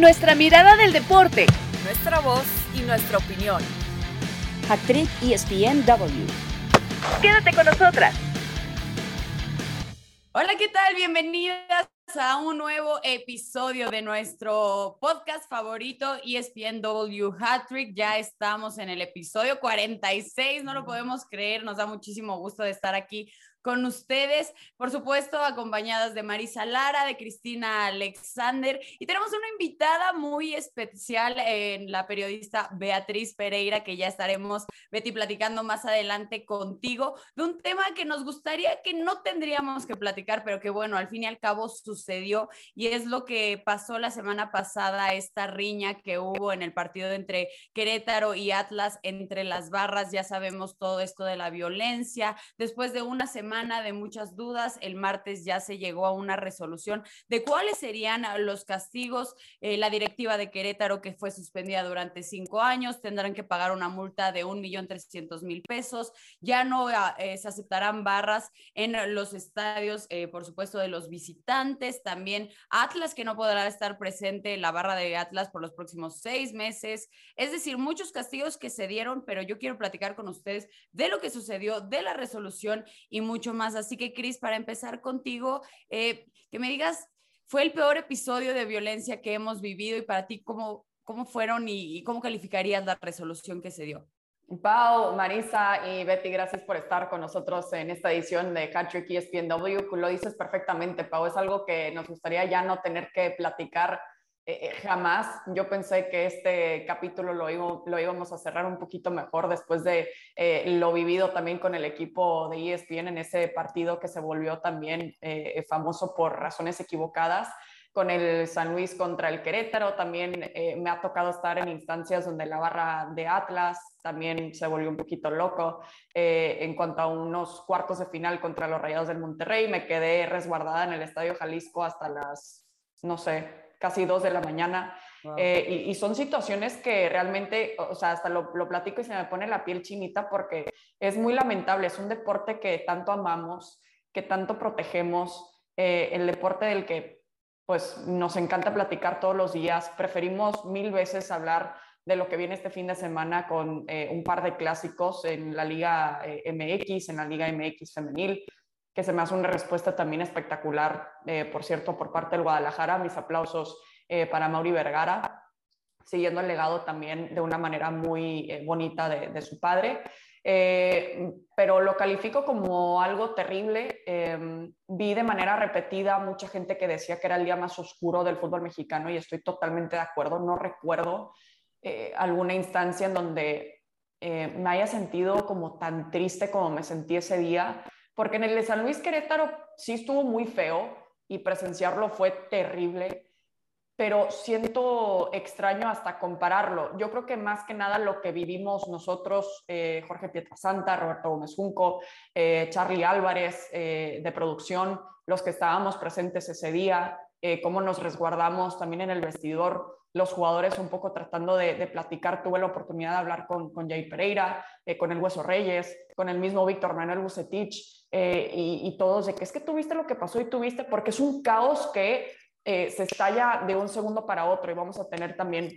nuestra mirada del deporte, nuestra voz y nuestra opinión. Actriz ESPNW. Quédate con nosotras. Hola, ¿qué tal? Bienvenidas a un nuevo episodio de nuestro podcast favorito ESPNW Hattrick. Ya estamos en el episodio 46, no lo podemos creer, nos da muchísimo gusto de estar aquí con ustedes, por supuesto, acompañadas de Marisa Lara, de Cristina Alexander, y tenemos una invitada muy especial, en la periodista Beatriz Pereira, que ya estaremos, Betty, platicando más adelante contigo, de un tema que nos gustaría que no tendríamos que platicar, pero que bueno, al fin y al cabo sucedió, y es lo que pasó la semana pasada, esta riña que hubo en el partido entre Querétaro y Atlas, entre las barras, ya sabemos todo esto de la violencia, después de una semana de muchas dudas. El martes ya se llegó a una resolución de cuáles serían los castigos. Eh, la directiva de Querétaro, que fue suspendida durante cinco años, tendrán que pagar una multa de un millón trescientos mil pesos. Ya no ah, eh, se aceptarán barras en los estadios, eh, por supuesto, de los visitantes. También Atlas, que no podrá estar presente la barra de Atlas por los próximos seis meses. Es decir, muchos castigos que se dieron, pero yo quiero platicar con ustedes de lo que sucedió, de la resolución y mucho más. Así que, Cris, para empezar contigo, eh, que me digas, ¿fue el peor episodio de violencia que hemos vivido y para ti cómo, cómo fueron y, cómo calificarías la resolución que se dio? Pau, Marisa y Betty, gracias por estar con nosotros en esta edición de Country ESPNW. Lo dices perfectamente, Pau, es algo que nos gustaría ya no tener que platicar eh, eh, jamás yo pensé que este capítulo lo, lo, íbamos a cerrar un poquito mejor después de eh, lo vivido también con el equipo de ESPN en ese partido que se volvió también famoso por razones equivocadas con el San Luis contra el Querétaro. También me ha tocado estar en instancias donde la barra de Atlas también se volvió un poquito loco. en cuanto a unos cuartos de final contra los Rayados del Monterrey, me quedé resguardada en el Estadio Jalisco hasta las, no sé, casi dos de la mañana. Eh, y, son situaciones que realmente, o sea, hasta lo, lo, platico y se me pone la piel chinita porque es muy lamentable. Es un deporte que tanto amamos, que tanto protegemos, eh, el deporte del que pues nos encanta platicar todos los días. Preferimos mil veces hablar de lo que viene este fin de semana con eh, un par de clásicos en la Liga MX, en la Liga MX femenil que se me hace una respuesta también espectacular, eh, por cierto, por parte del Guadalajara. Mis aplausos eh, para Mauri Vergara, siguiendo el legado también de una manera muy eh, bonita de, su padre. pero lo califico como algo terrible. Em, vi de manera repetida mucha gente que decía que era el día más oscuro del fútbol mexicano y estoy totalmente de acuerdo. No recuerdo alguna instancia en donde me haya sentido como tan triste como me sentí ese día porque en el de San Luis Querétaro sí estuvo muy feo y presenciarlo fue terrible, pero siento extraño hasta compararlo. Yo creo que más que nada lo que vivimos nosotros, eh, Jorge Pietrasanta, Roberto Gómez Junco, eh, Charlie Álvarez eh, de producción, los que estábamos presentes ese día, cómo nos resguardamos también en el vestidor, los jugadores un poco tratando de, platicar. Tuve la oportunidad de hablar con, con Jay Pereira, con el Hueso Reyes, con el mismo Víctor Manuel Bucetich, eh, y, todos de que es que tuviste lo que pasó y tuviste, porque es un caos que eh, se estalla de un segundo para otro y vamos a tener también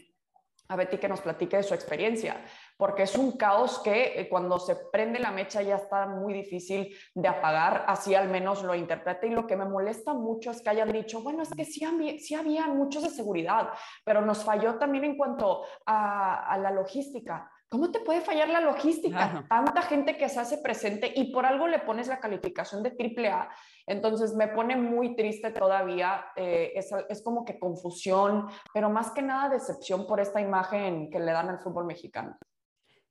a Betty que nos platique de su experiencia, porque es un caos que eh, cuando se prende la mecha ya está muy difícil de apagar, así al menos lo interprete. Y lo que me molesta mucho es que hayan dicho, bueno, es que sí había, sí había muchos de seguridad, pero nos falló también en cuanto a la logística. ¿Cómo te puede fallar la logística? Tanta gente que se hace presente y por algo le pones la calificación de triple A. Entonces me pone muy triste todavía, eh, es, es, como que confusión, pero más que nada decepción por esta imagen que le dan al fútbol mexicano.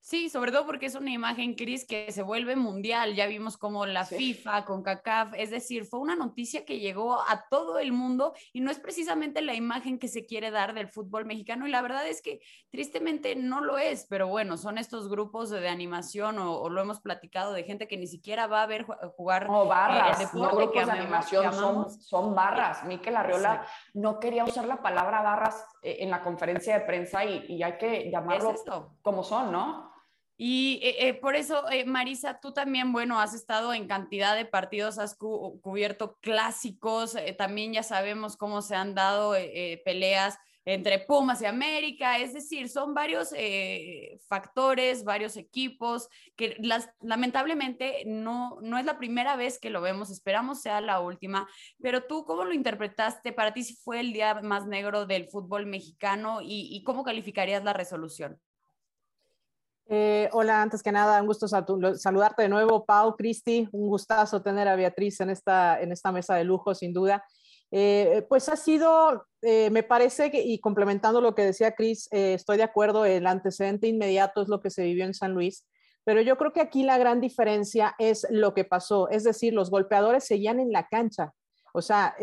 Sí, sobre todo porque es una imagen, Cris, que se vuelve mundial. Ya vimos como la FIFA con CACAF, es decir, fue una noticia que llegó a todo el mundo y no es precisamente la imagen que se quiere dar del fútbol mexicano. Y la verdad es que tristemente no lo es, pero bueno, son estos grupos de, animación o, lo hemos platicado de gente que ni siquiera va a ver jugar. No, barras, eh, no grupos de animación, son, son, barras. Miquel Arriola no quería usar la palabra barras eh, en la conferencia de prensa y, y hay que llamarlo como son, ¿no? Y eh, eh, por eso, eh, Marisa, tú también, bueno, has estado en cantidad de partidos, has cubierto clásicos, también ya sabemos cómo se han dado peleas entre Pumas y América, es decir, son varios eh, factores, varios equipos que las, lamentablemente no, no es la primera vez que lo vemos, esperamos sea la última, pero tú cómo lo interpretaste, para ti si fue el día más negro del fútbol mexicano y, cómo calificarías la resolución. Eh, hola, antes que nada, un gusto saludarte de nuevo, Pau, Cristi, un gustazo tener a Beatriz en esta, en esta mesa de lujo, sin duda. Eh, pues ha sido, eh, me parece y complementando lo que decía Cris, eh, estoy de acuerdo, el antecedente inmediato es lo que se vivió en San Luis, pero yo creo que aquí la gran diferencia es lo que pasó, es decir, los golpeadores seguían en la cancha. O sea,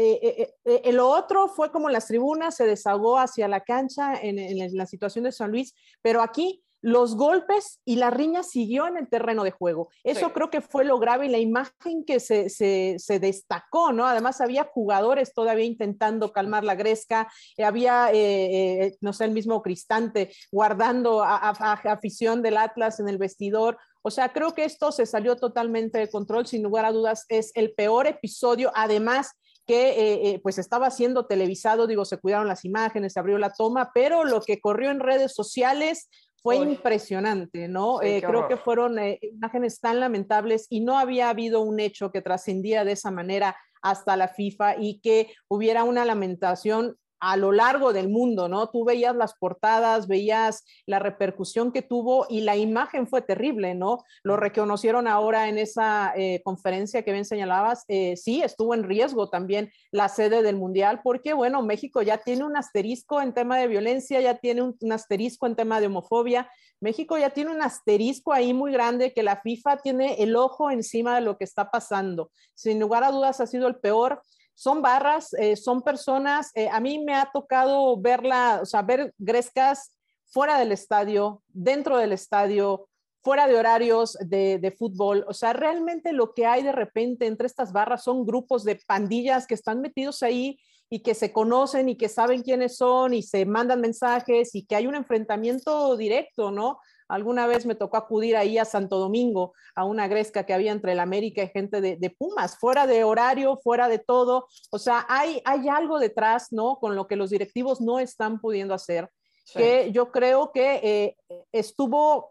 lo otro fue como las tribunas, se desahogó hacia la cancha en la situación de San Luis, pero aquí los golpes y la riña siguió en el terreno de juego. Eso creo que fue lo grave y la imagen que se, destacó, ¿no? Además había jugadores todavía intentando calmar la gresca, eh, había, eh, eh, no sé, el mismo Cristante guardando a, afición del Atlas en el vestidor. O sea, creo que esto se salió totalmente de control, sin lugar a dudas, es el peor episodio, además que pues estaba siendo televisado, digo, se cuidaron las imágenes, se abrió la toma, pero lo que corrió en redes sociales fue impresionante, ¿no? Eh, creo que fueron eh, imágenes tan lamentables y no había habido un hecho que trascendiera de esa manera hasta la FIFA y que hubiera una lamentación a lo largo del mundo, ¿no? Tú veías las portadas, veías la repercusión que tuvo y la imagen fue terrible, ¿no? Lo reconocieron ahora en esa eh, conferencia que bien señalabas, eh, sí, estuvo en riesgo también la sede del Mundial, porque, bueno, México ya tiene un asterisco en tema de violencia, ya tiene un, un asterisco en tema de homofobia, México ya tiene un asterisco ahí muy grande que la FIFA tiene el ojo encima de lo que está pasando. Sin lugar a dudas ha sido el peor son barras, eh, son personas, eh, a mí me ha tocado verla, o sea, ver grescas fuera del estadio, dentro del estadio, fuera de horarios de, de, fútbol. O sea, realmente lo que hay de repente entre estas barras son grupos de pandillas que están metidos ahí y que se conocen y que saben quiénes son y se mandan mensajes y que hay un enfrentamiento directo, ¿no? Alguna vez me tocó acudir ahí a Santo Domingo, a una gresca que había entre el América y gente de, Pumas, fuera de horario, fuera de todo. O sea, hay, hay algo detrás, ¿no? Con lo que los directivos no están pudiendo hacer, que yo creo que eh, estuvo,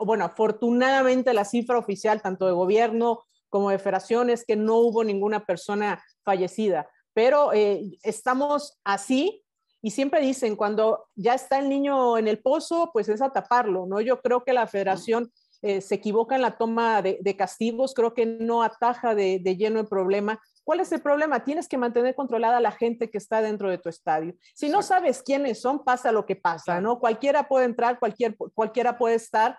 bueno, afortunadamente la cifra oficial, tanto de gobierno como de federaciones, que no hubo ninguna persona fallecida. Pero eh, estamos así y siempre dicen, cuando ya está el niño en el pozo, pues es a taparlo, ¿no? Yo creo que la federación eh, se equivoca en la toma de, castigos, creo que no ataja de, lleno el problema. ¿Cuál es el problema? Tienes que mantener controlada a la gente que está dentro de tu estadio. Si no sabes quiénes son, pasa lo que pasa, ¿no? Cualquiera puede entrar, cualquier, cualquiera puede estar.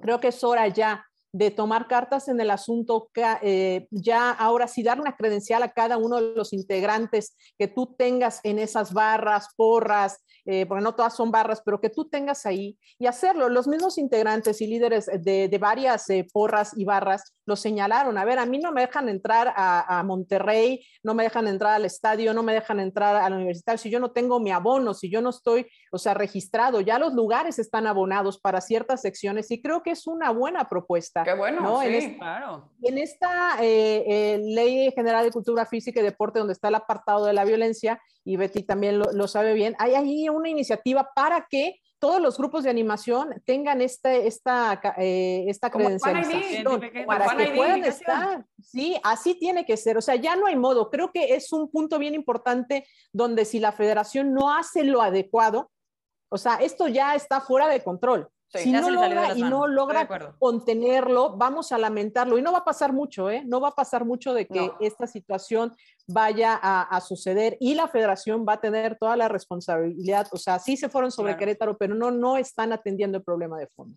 Creo que es hora ya de tomar cartas en el asunto, eh, ya ahora sí dar una credencial a cada uno de los integrantes que tú tengas en esas barras, porras, eh, porque no todas son barras, pero que tú tengas ahí y hacerlo. Los mismos integrantes y líderes de, varias eh, porras y barras lo señalaron. A ver, a mí no me dejan entrar a, Monterrey, no me dejan entrar al estadio, no me dejan entrar a la universidad si yo no tengo mi abono, si yo no estoy, o sea, registrado. Ya los lugares están abonados para ciertas secciones y creo que es una buena propuesta. Qué bueno, sí, en claro. En esta eh, Ley General de Cultura Física y Deporte, donde está el apartado de la violencia, y Betty también lo, sabe bien, hay ahí una iniciativa para que todos los grupos de animación tengan este, esta, eh, esta credencialización para que puedan estar. Sí, así tiene que ser. O sea, ya no hay modo. Creo que es un punto bien importante donde si la federación no hace lo adecuado, o sea, esto ya está fuera de control si no logra y no logra contenerlo, vamos a lamentarlo. Y no va a pasar mucho, ¿eh? No va a pasar mucho de que esta situación vaya a, suceder y la federación va a tener toda la responsabilidad. O sea, sí se fueron sobre Querétaro, pero no, no están atendiendo el problema de fondo.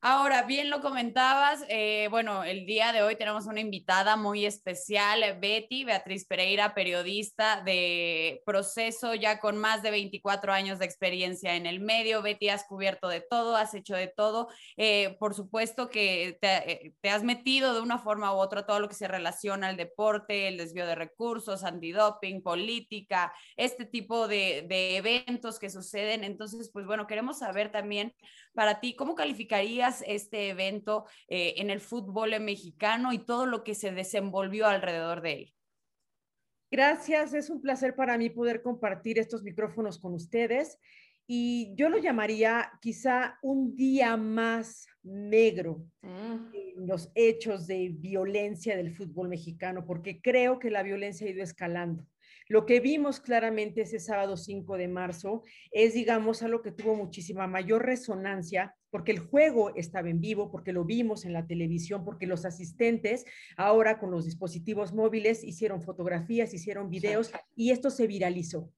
Ahora, bien lo comentabas, eh, bueno, el día de hoy tenemos una invitada muy especial, Betty, Beatriz Pereira, periodista de proceso, ya con más de 24 años de experiencia en el medio. Betty, has cubierto de todo, has hecho de todo. Eh, por supuesto que eh, te, has metido de una forma u otra todo lo que se relaciona al deporte, el desvío de recursos, antidoping, política, este tipo de, de eventos que suceden. Entonces, pues bueno, queremos saber también para ti, ¿cómo calificarías este evento eh, en el fútbol mexicano y todo lo que se desenvolvió alrededor de él? Gracias, es un placer para mí poder compartir estos micrófonos con ustedes y yo lo llamaría quizá un día más negro Mm. en los hechos de violencia del fútbol mexicano, porque creo que la violencia ha ido escalando. Lo que vimos claramente ese sábado 5 de marzo es, digamos, algo que tuvo muchísima mayor resonancia porque el juego estaba en vivo, porque lo vimos en la televisión, porque los asistentes ahora con los dispositivos móviles hicieron fotografías, hicieron videos y esto se viralizó.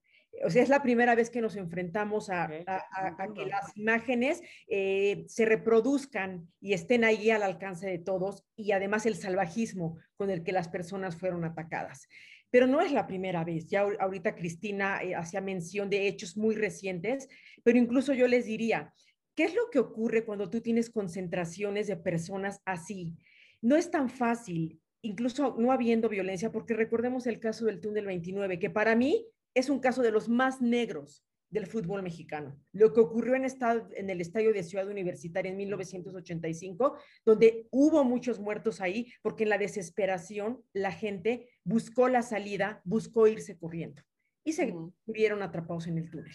O sea, es la primera vez que nos enfrentamos a, Ok, a- a- a que las imágenes eh, se reproduzcan y estén ahí al alcance de todos y además el salvajismo con el que las personas fueron atacadas. Pero no es la primera vez. Ya ahor- ahorita Cristina eh, hacía mención de hechos muy recientes, pero incluso yo les diría, ¿qué es lo que ocurre cuando tú tienes concentraciones de personas así? No es tan fácil, incluso no habiendo violencia, porque recordemos el caso del túnel 29, que para mí es un caso de los más negros del fútbol mexicano. Lo que ocurrió en, esta- en el estadio de Ciudad Universitaria en 1985, donde hubo muchos muertos ahí, porque en la desesperación la gente buscó la salida, buscó irse corriendo y se murieron atrapados en el túnel.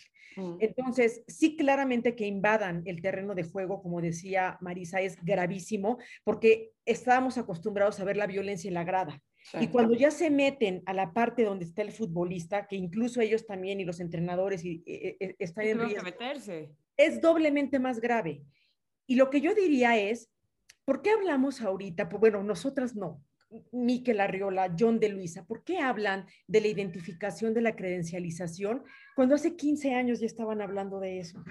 Entonces, sí, claramente que invadan el terreno de juego, como decía Marisa, es gravísimo, porque estábamos acostumbrados a ver la violencia en la grada. Y cuando ya se meten a la parte donde está el futbolista, que incluso ellos también y los entrenadores y, eh, eh, están en riesgo, meterse. es doblemente más grave. Y lo que yo diría es, ¿por qué hablamos ahorita? Pues bueno, nosotras no. Miquel Arriola, John de Luisa, ¿por qué hablan de la identificación de la credencialización cuando hace 15 años ya estaban hablando de eso?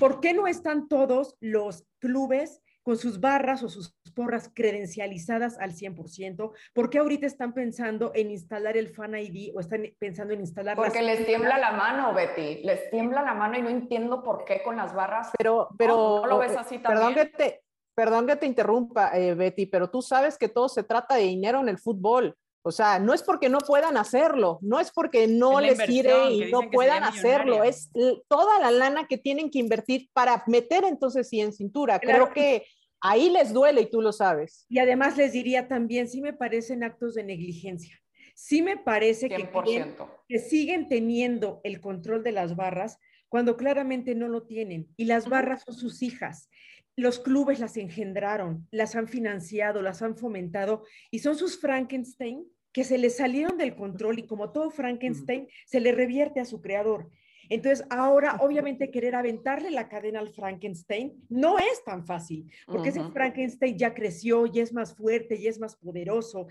¿Por qué no están todos los clubes con sus barras o sus porras credencializadas al 100%? ¿Por qué ahorita están pensando en instalar el Fan ID o están pensando en instalar las- Porque les tiembla la mano, Betty. Les tiembla la mano y no entiendo por qué con las barras. Pero, pero- ¿no lo ves así Perdón también? que te, perdón que te interrumpa, eh, Betty, pero tú sabes que todo se trata de dinero en el fútbol. O sea, no es porque no puedan hacerlo, no es porque no Es les gire y no puedan hacerlo, es toda la lana que tienen que invertir para meter entonces sí en cintura. Claro. Creo que ahí les duele y tú lo sabes. Y además les diría también, sí me parecen actos de negligencia. Sí me parece que, 100%. que siguen teniendo el control de las barras cuando claramente no lo tienen. Y las barras son sus hijas. Los clubes las engendraron, las han financiado, las han fomentado y son sus Frankenstein que se les salieron del control y como todo Frankenstein se le revierte a su creador. Entonces, ahora, obviamente, querer aventarle la cadena al Frankenstein no es tan fácil, porque ese. Frankenstein ya creció, ya es más fuerte, ya es más poderoso.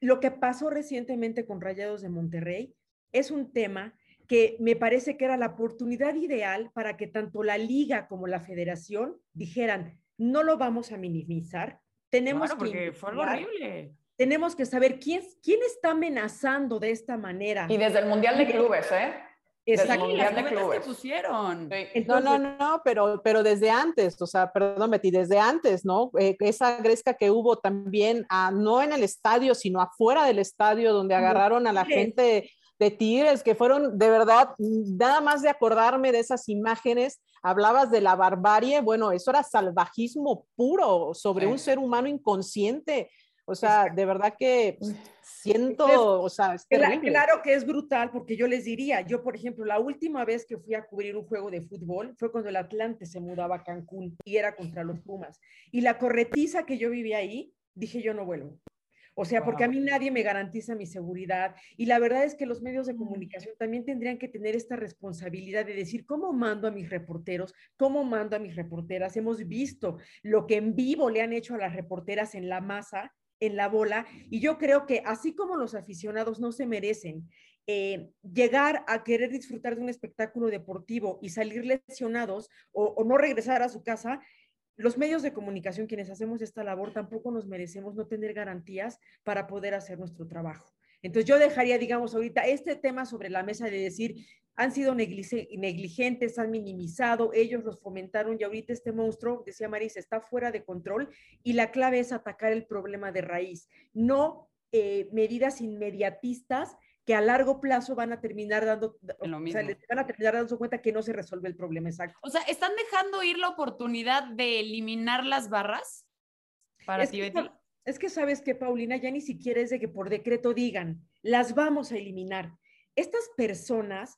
Lo que pasó recientemente con Rayados de Monterrey es un tema que me parece que era la oportunidad ideal para que tanto la liga como la federación dijeran, no lo vamos a minimizar, tenemos Claro, que porque fue algo horrible. Tenemos que saber quién, quién está amenazando de esta manera. Y desde el Mundial de Clubes, ¿eh? desde el Exacto. Mundial Las de cubetas que Clubes. pusieron. Sí. No, Entonces, no, no, pero, pero desde antes, o sea, perdón, Betty, desde antes, ¿no? Eh, esa gresca que hubo también, ah, no en el estadio, sino afuera del estadio, donde agarraron a la Tigres. gente de Tigres, que fueron, de verdad, nada más de acordarme de esas imágenes, hablabas de la barbarie, bueno, eso era salvajismo puro sobre Sí. un ser humano inconsciente. O sea, de verdad que siento, o sea, es terrible. Claro que es brutal, porque yo les diría, yo por ejemplo, la última vez que fui a cubrir un juego de fútbol fue cuando el Atlante se mudaba a Cancún y era contra los Pumas. Y la corretiza que yo vivía ahí, dije yo no vuelvo. O sea, porque a mí nadie me garantiza mi seguridad. Y la verdad es que los medios de comunicación también tendrían que tener esta responsabilidad de decir cómo mando a mis reporteros, cómo mando a mis reporteras. Hemos visto lo que en vivo le han hecho a las reporteras en la masa, en la bola. Y yo creo que así como los aficionados no se merecen eh, llegar a querer disfrutar de un espectáculo deportivo y salir lesionados o, o no regresar a su casa, los medios de comunicación, quienes hacemos esta labor, tampoco nos merecemos no tener garantías para poder hacer nuestro trabajo. Entonces yo dejaría, digamos, ahorita este tema sobre la mesa de decir, han sido negligentes, han minimizado, ellos los fomentaron y ahorita este monstruo, decía Marisa, está fuera de control y la clave es atacar el problema de raíz, no eh, medidas inmediatistas que a largo plazo van a terminar dando, o sea, van a terminar dando cuenta que no se resuelve el problema exacto. O sea, ¿están dejando ir la oportunidad de eliminar las barras? Para Es ti, que, Betty. Es que sabes que, Paulina, ya ni siquiera es de que por decreto digan, las vamos a eliminar. Estas personas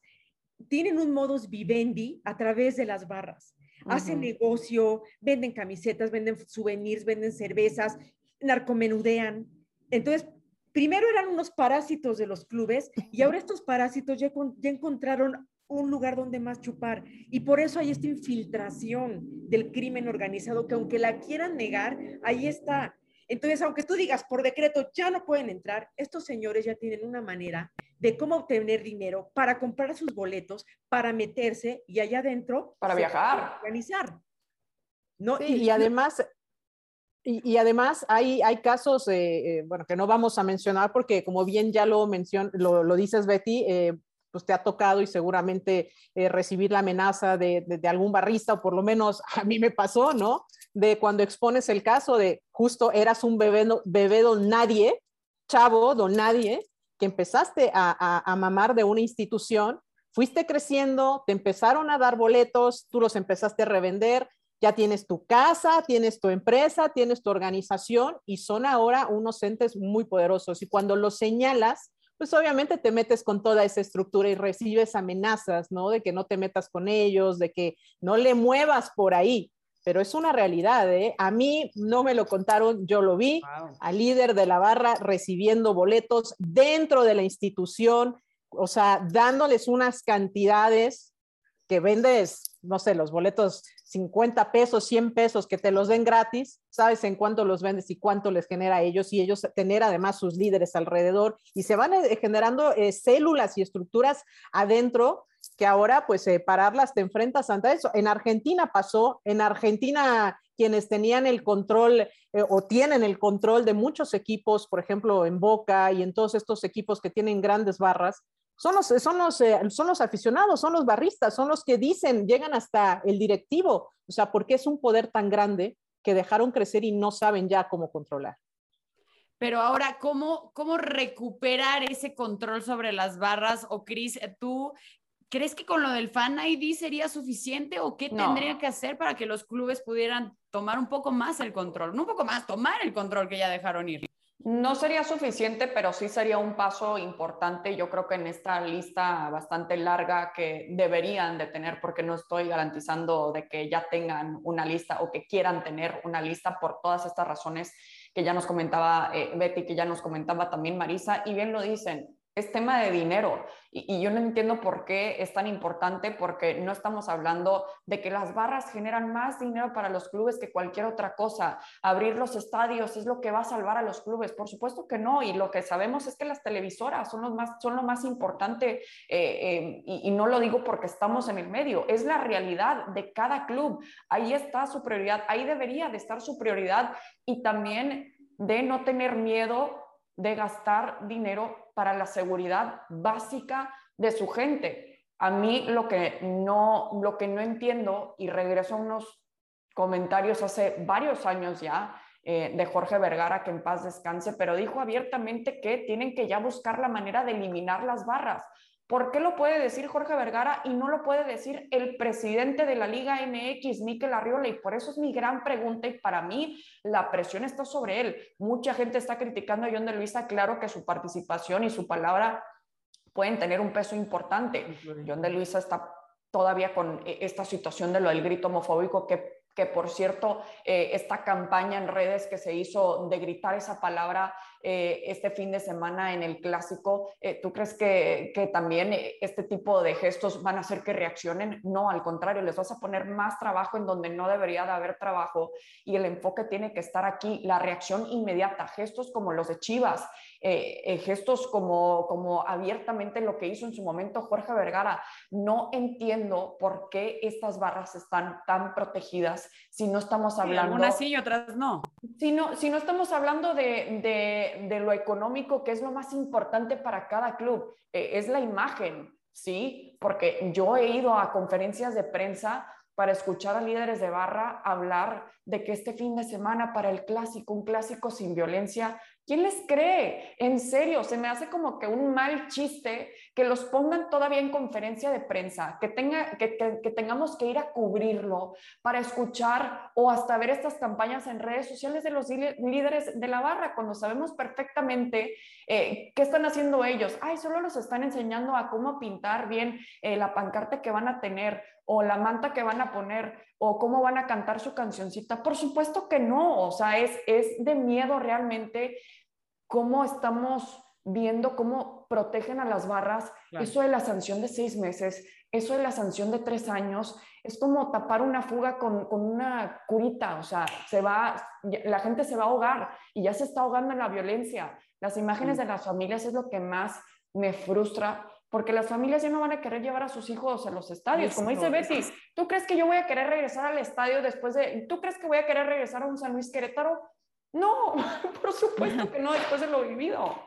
tienen un modus vivendi a través de las barras. Hacen negocio, venden camisetas, venden souvenirs, venden cervezas, narcomenudean. Entonces, primero eran unos parásitos de los clubes y ahora estos parásitos ya, ya encontraron un lugar donde más chupar. Y por eso hay esta infiltración del crimen organizado que aunque la quieran negar, ahí está. Entonces, aunque tú digas por decreto ya no pueden entrar, estos señores ya tienen una manera de cómo obtener dinero para comprar sus boletos, para meterse y allá adentro para viajar, organizar. ¿no? y, además y, además hay, hay casos, eh, eh, bueno, que no vamos a mencionar porque como bien ya lo, mencion, lo, lo dices Betty, eh, pues te ha tocado y seguramente recibir la amenaza de, de, algún barrista o por lo menos a mí me pasó, ¿no? De cuando expones el caso de justo eras un bebé, don nadie, chavo don nadie, que empezaste a, a, a mamar de una institución, fuiste creciendo, te empezaron a dar boletos, tú los empezaste a revender, ya tienes tu casa, tienes tu empresa, tienes tu organización y son ahora unos entes muy poderosos. Y cuando los señalas, pues obviamente te metes con toda esa estructura y recibes amenazas, ¿no? De que no te metas con ellos, de que no le muevas por ahí. Pero es una realidad, ¿eh? A mí no me lo contaron, yo lo vi, al líder de la barra recibiendo boletos dentro de la institución, o sea, dándoles unas cantidades que vendes, no sé, los boletos 50 pesos, 100 pesos que te los den gratis, sabes en cuánto los vendes y cuánto les genera a ellos y ellos tener además sus líderes alrededor y se van eh, generando eh, células y estructuras adentro que ahora pues eh, pararlas te enfrentas ante eso. En Argentina pasó, en Argentina quienes tenían el control o tienen el control de muchos equipos, por ejemplo en Boca y en todos estos equipos que tienen grandes barras, son los, son, los, eh, son los aficionados, son los barristas, son los que dicen, llegan hasta el directivo. O sea, porque es un poder tan grande que dejaron crecer y no saben ya cómo controlar. Pero ahora, ¿cómo, cómo recuperar ese control sobre las barras? O Cris, tú ¿crees que con lo del Fan ID sería suficiente o qué tendría que hacer para que los clubes pudieran tomar un poco más el control? No un poco más, tomar el control que ya dejaron ir. No sería suficiente, pero sí sería un paso importante, yo creo que en esta lista bastante larga que deberían de tener, porque no estoy garantizando de que ya tengan una lista o que quieran tener una lista por todas estas razones que ya nos comentaba eh, Betty, que ya nos comentaba también Marisa, y bien lo dicen, es tema de dinero y, yo no entiendo por qué es tan importante porque no estamos hablando de que las barras generan más dinero para los clubes que cualquier otra cosa. Abrir los estadios es lo que va a salvar a los clubes. Por supuesto que no y lo que sabemos es que las televisoras son, los más, son lo más importante eh, eh, y, y no lo digo porque estamos en el medio, es la realidad de cada club. Ahí está su prioridad, ahí debería de estar su prioridad y también de no tener miedo de gastar dinero para la seguridad básica de su gente. A mí lo que no, lo que no entiendo, y regreso a unos comentarios hace varios años ya, eh, de Jorge Vergara, que en paz descanse, pero dijo abiertamente que tienen que ya buscar la manera de eliminar las barras. ¿Por qué lo puede decir Jorge Vergara y no lo puede decir el presidente de la Liga MX, Miquel Arriola? Y por eso es mi gran pregunta y para mí la presión está sobre él. Mucha gente está criticando a John de Luisa, claro que su participación y su palabra pueden tener un peso importante. John de Luisa está todavía con eh, esta situación de lo del grito homofóbico que que por cierto, eh, esta campaña en redes que se hizo de gritar esa palabra eh, este fin de semana en el clásico, eh, ¿tú crees que, que, también este tipo de gestos van a hacer que reaccionen? No, al contrario, les vas a poner más trabajo en donde no debería de haber trabajo y el enfoque tiene que estar aquí, la reacción inmediata, gestos como los de Chivas, eh, gestos como, como abiertamente lo que hizo en su momento Jorge Vergara. No entiendo por qué estas barras están tan protegidas si no estamos hablando... algunas sí y otras no. Si no, si no estamos hablando de, de, de, lo económico, que es lo más importante para cada club, eh, es la imagen, ¿sí? Porque yo he ido a conferencias de prensa para escuchar a líderes de barra hablar de que este fin de semana para el clásico, un clásico sin violencia, ¿quién les cree? En serio, se me hace como que un mal chiste que los pongan todavía en conferencia de prensa, que, tenga, que, que, tengamos que ir a cubrirlo para escuchar o hasta ver estas campañas en redes sociales de los líderes de la barra, cuando sabemos perfectamente eh, qué están haciendo ellos. Ay, solo los están enseñando a cómo pintar bien eh, la pancarta que van a tener o la manta que van a poner o cómo van a cantar su cancioncita. Por supuesto que no, o sea, es, es de miedo realmente cómo estamos viendo cómo protegen a las barras. Eso de la sanción de seis meses, eso de la sanción de tres años, es como tapar una fuga con, con, una curita, o sea, se va, la gente se va a ahogar y ya se está ahogando en la violencia. Las imágenes de las familias es lo que más me frustra porque las familias ya no van a querer llevar a sus hijos a los estadios. Como dice Betty, ¿tú crees que yo voy a querer regresar al estadio después de, ¿tú crees que voy a querer regresar a un San Luis Querétaro? No, por supuesto que no, después de lo vivido.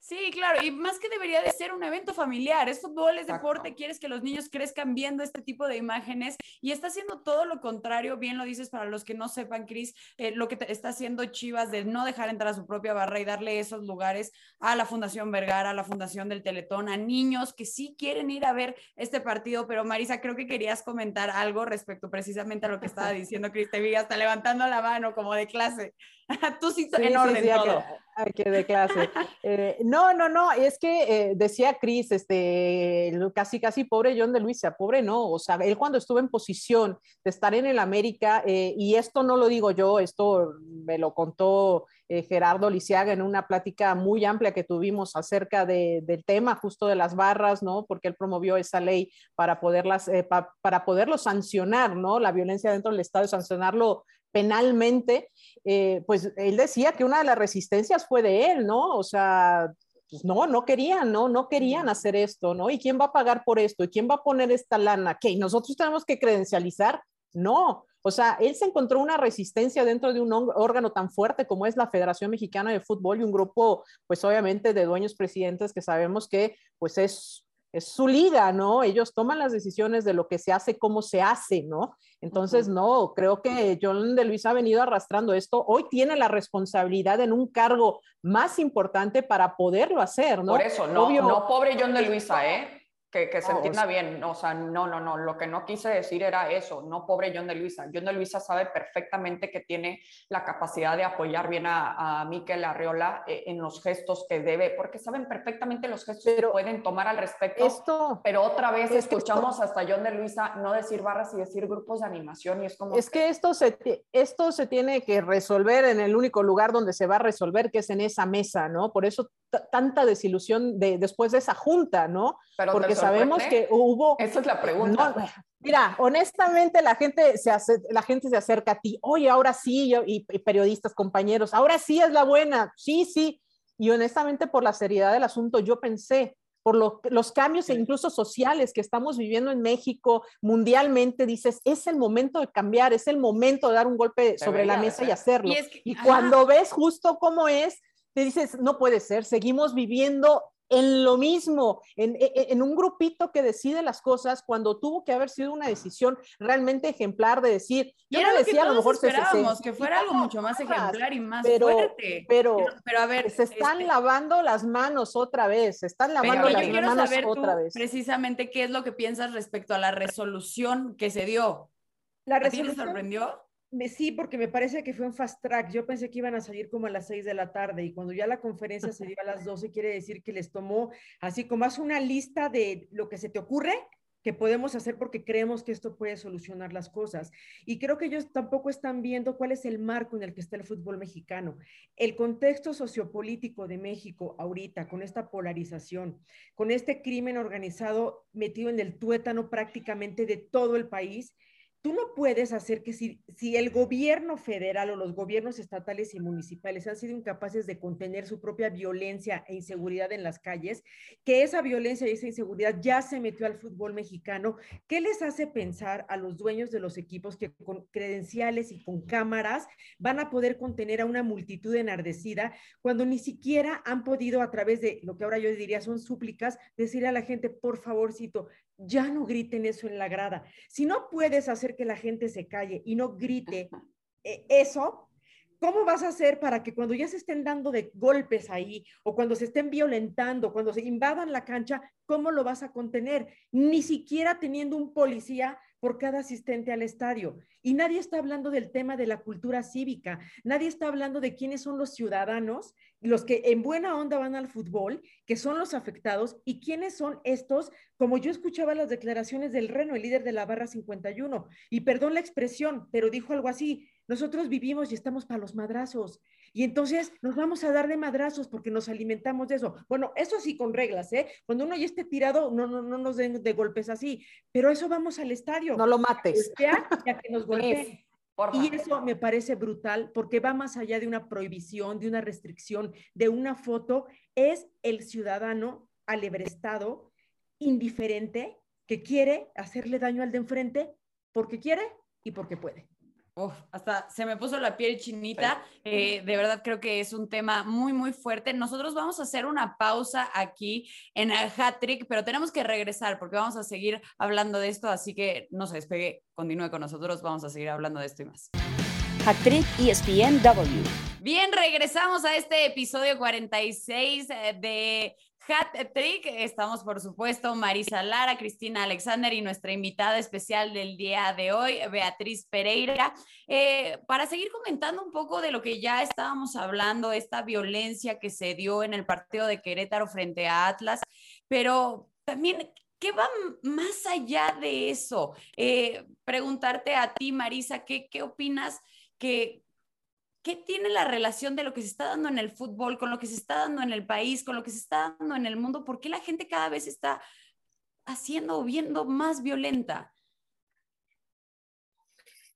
Sí, claro, y más que debería de ser un evento familiar, es fútbol, es deporte, quieres que los niños crezcan viendo este tipo de imágenes y está haciendo todo lo contrario, bien lo dices para los que no sepan, Cris, eh, lo que está haciendo Chivas de no dejar entrar a su propia barra y darle esos lugares a la Fundación Vergara, a la Fundación del Teletón, a niños que sí quieren ir a ver este partido, pero Marisa, creo que querías comentar algo respecto precisamente a lo que estaba diciendo Cris, te vi hasta levantando la mano como de clase. Tú sí, en orden todo. Que, de clase. Eh, no, no, no, es que eh, decía Cris, este, casi, casi pobre John de Luisa, pobre no, o sea, él cuando estuvo en posición de estar en el América, eh, y esto no lo digo yo, esto me lo contó Gerardo Lisiaga en una plática muy amplia que tuvimos acerca de, del tema justo de las barras, ¿no? Porque él promovió esa ley para poderlas, para poderlo sancionar, ¿no? La violencia dentro del Estado, sancionarlo penalmente, eh, pues él decía que una de las resistencias fue de él, ¿no? O sea, pues no, no querían, ¿no? No querían hacer esto, ¿no? ¿Y quién va a pagar por esto? ¿Y quién va a poner esta lana? ¿Qué? ¿Nosotros tenemos que credencializar? No. O sea, él se encontró una resistencia dentro de un órgano tan fuerte como es la Federación Mexicana de Fútbol y un grupo, pues obviamente de dueños presidentes que sabemos que pues es es su liga, ¿no? Ellos toman las decisiones de lo que se hace, cómo se hace, ¿no? Entonces, no, creo que John de Luis ha venido arrastrando esto. Hoy tiene la responsabilidad en un cargo más importante para poderlo hacer, ¿no? Por eso, no, no pobre John de Luisa, ¿eh? Que, que, se entienda bien, o sea, no, no, no, lo que no quise decir era eso, no pobre John de Luisa. John de Luisa sabe perfectamente que tiene la capacidad de apoyar bien a, a Miquel Arriola eh, en los gestos que debe, porque saben perfectamente los gestos que pueden tomar al respecto. Esto, pero otra vez escuchamos hasta John de Luisa no decir barras y decir grupos de animación y es como... Es que esto se, esto se tiene que resolver en el único lugar donde se va a resolver, que es en esa mesa, ¿no? Por eso tanta desilusión de, después de esa junta, ¿no? Pero Porque sabemos que hubo... Esa es la pregunta. mira, honestamente la gente, se hace, la gente se acerca a ti, oye, ahora sí, y, periodistas, compañeros, ahora sí es la buena, sí, sí. Y honestamente por la seriedad del asunto, yo pensé, por los cambios e incluso sociales que estamos viviendo en México, mundialmente, dices, es el momento de cambiar, es el momento de dar un golpe sobre la mesa y hacerlo. Y, cuando ves justo cómo es, te dices, no puede ser, seguimos viviendo en lo mismo, en, en, un grupito que decide las cosas cuando tuvo que haber sido una decisión realmente ejemplar de decir, yo no decía a lo mejor esperábamos que fuera algo mucho más ejemplar y más fuerte. Pero, pero, a ver, se están este lavando las manos otra vez, se están lavando las manos otra vez. Precisamente, ¿qué es lo que piensas respecto a la resolución que se dio? La resolución, te sorprendió? Sí, porque me parece que fue un fast track. Yo pensé que iban a salir como a las 6 de la tarde y cuando ya la conferencia se dio a las 12, quiere decir que les tomó así como hace una lista de lo que se te ocurre que podemos hacer porque creemos que esto puede solucionar las cosas. Y creo que ellos tampoco están viendo cuál es el marco en el que está el fútbol mexicano. El contexto sociopolítico de México ahorita, con esta polarización, con este crimen organizado metido en el tuétano prácticamente de todo el país, tú no puedes hacer que si, el gobierno federal o los gobiernos estatales y municipales han sido incapaces de contener su propia violencia e inseguridad en las calles, que esa violencia y esa inseguridad ya se metió al fútbol mexicano, ¿qué les hace pensar a los dueños de los equipos que con credenciales y con cámaras van a poder contener a una multitud enardecida cuando ni siquiera han podido a través de lo que ahora yo diría son súplicas, decir a la gente, por favorcito, ya no griten eso en la grada. Si no puedes hacer que la gente se calle y no grite eh, eso, ¿Cómo vas a hacer para que cuando ya se estén dando de golpes ahí o cuando se estén violentando, cuando se invadan la cancha, cómo lo vas a contener? Ni siquiera teniendo un policía por cada asistente al estadio. Y nadie está hablando del tema de la cultura cívica, nadie está hablando de quiénes son los ciudadanos, los que en buena onda van al fútbol, que son los afectados, y quiénes son estos, como yo escuchaba las declaraciones del Reno, el líder de la barra 51, y perdón la expresión, pero dijo algo así, nosotros vivimos y estamos para los madrazos. Y entonces nos vamos a dar de madrazos porque nos alimentamos de eso. Bueno, eso sí con reglas, ¿eh? Cuando uno ya esté tirado, no, no, no nos den de golpes así, pero eso vamos al estadio. No lo mates. Ya, ya que nos golpeen. Y eso me parece brutal porque va más allá de una prohibición, de una restricción, de una foto. Es el ciudadano alebrestado, indiferente, que quiere hacerle daño al de enfrente porque quiere y porque puede hasta se me puso la piel chinita. Eh, de verdad creo que es un tema muy, muy fuerte. Nosotros vamos a hacer una pausa aquí en el hat trick, pero tenemos que regresar porque vamos a seguir hablando de esto. Así que no se despegue, continúe con nosotros. Vamos a seguir hablando de esto y más. Hat trick ESPNW. Bien, regresamos a este episodio 46 eh, de Hat Trick. Estamos, por supuesto, Marisa Lara, Cristina Alexander y nuestra invitada especial del día de hoy, Beatriz Pereira, eh, para seguir comentando un poco de lo que ya estábamos hablando, esta violencia que se dio en el partido de Querétaro frente a Atlas, pero también ¿Qué va más allá de eso? Eh, preguntarte a ti, Marisa, ¿qué, qué opinas que, ¿qué tiene la relación de lo que se está dando en el fútbol con lo que se está dando en el país, con lo que se está dando en el mundo? ¿Por qué la gente cada vez está haciendo o viendo más violenta?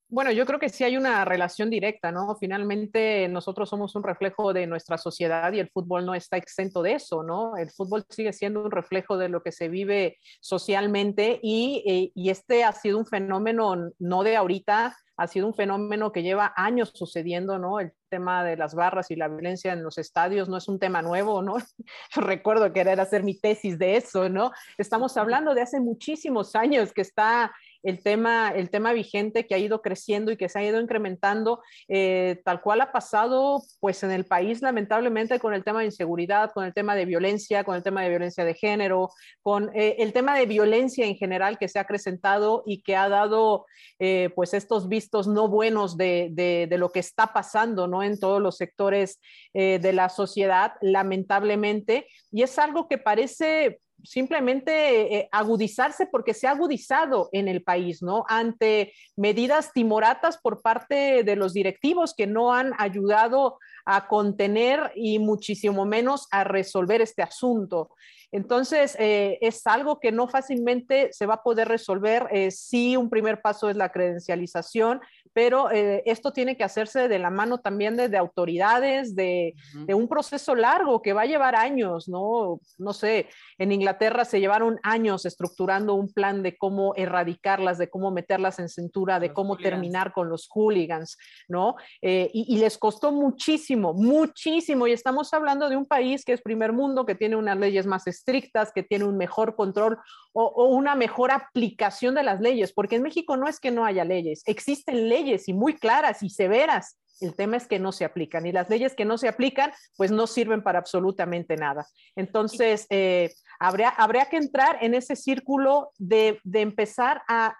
Bueno, yo creo que sí hay una relación directa, ¿no? Finalmente nosotros somos un reflejo de nuestra sociedad y el fútbol no está exento de eso, ¿no? El fútbol sigue siendo un reflejo de lo que se vive socialmente y, eh, y este ha sido un fenómeno no de ahorita, ha sido un fenómeno que lleva años sucediendo, ¿no? El tema de las barras y la violencia en los estadios no es un tema nuevo, ¿no? recuerdo querer hacer mi tesis de eso, ¿no? Estamos hablando de hace muchísimos años que está el tema, el tema vigente que ha ido creciendo y que se ha ido incrementando, eh, tal cual ha pasado pues en el país lamentablemente con el tema de inseguridad, con el tema de violencia, con el tema de violencia de género, con eh, el tema de violencia en general que se ha acrecentado y que ha dado eh, pues estos vistos no buenos de, de, de, lo que está pasando ¿no? en todos los sectores de la sociedad, lamentablemente, y es algo que parece simplemente eh, agudizarse porque se ha agudizado en el país, ¿no? Ante medidas timoratas por parte de los directivos que no han ayudado a contener y muchísimo menos a resolver este asunto. Entonces, eh, es algo que no fácilmente se va a poder resolver. Eh, sí, un primer paso es la credencialización, pero eh, esto tiene que hacerse de la mano también de, autoridades, de, de, un proceso largo que va a llevar años, ¿no? No sé, en Inglaterra se llevaron años estructurando un plan de cómo erradicarlas, de cómo meterlas en cintura, de cómo terminar con los hooligans, ¿no? Eh, y, y, les costó muchísimo, muchísimo, y estamos hablando de un país que es primer mundo, que tiene unas leyes más estrictas, que tiene un mejor control o, o una mejor aplicación de las leyes, porque en México no es que no haya leyes, existen leyes y muy claras y severas. El tema es que no se aplican y las leyes que no se aplican pues no sirven para absolutamente nada. Entonces, eh, habría, habría que entrar en ese círculo de, de empezar a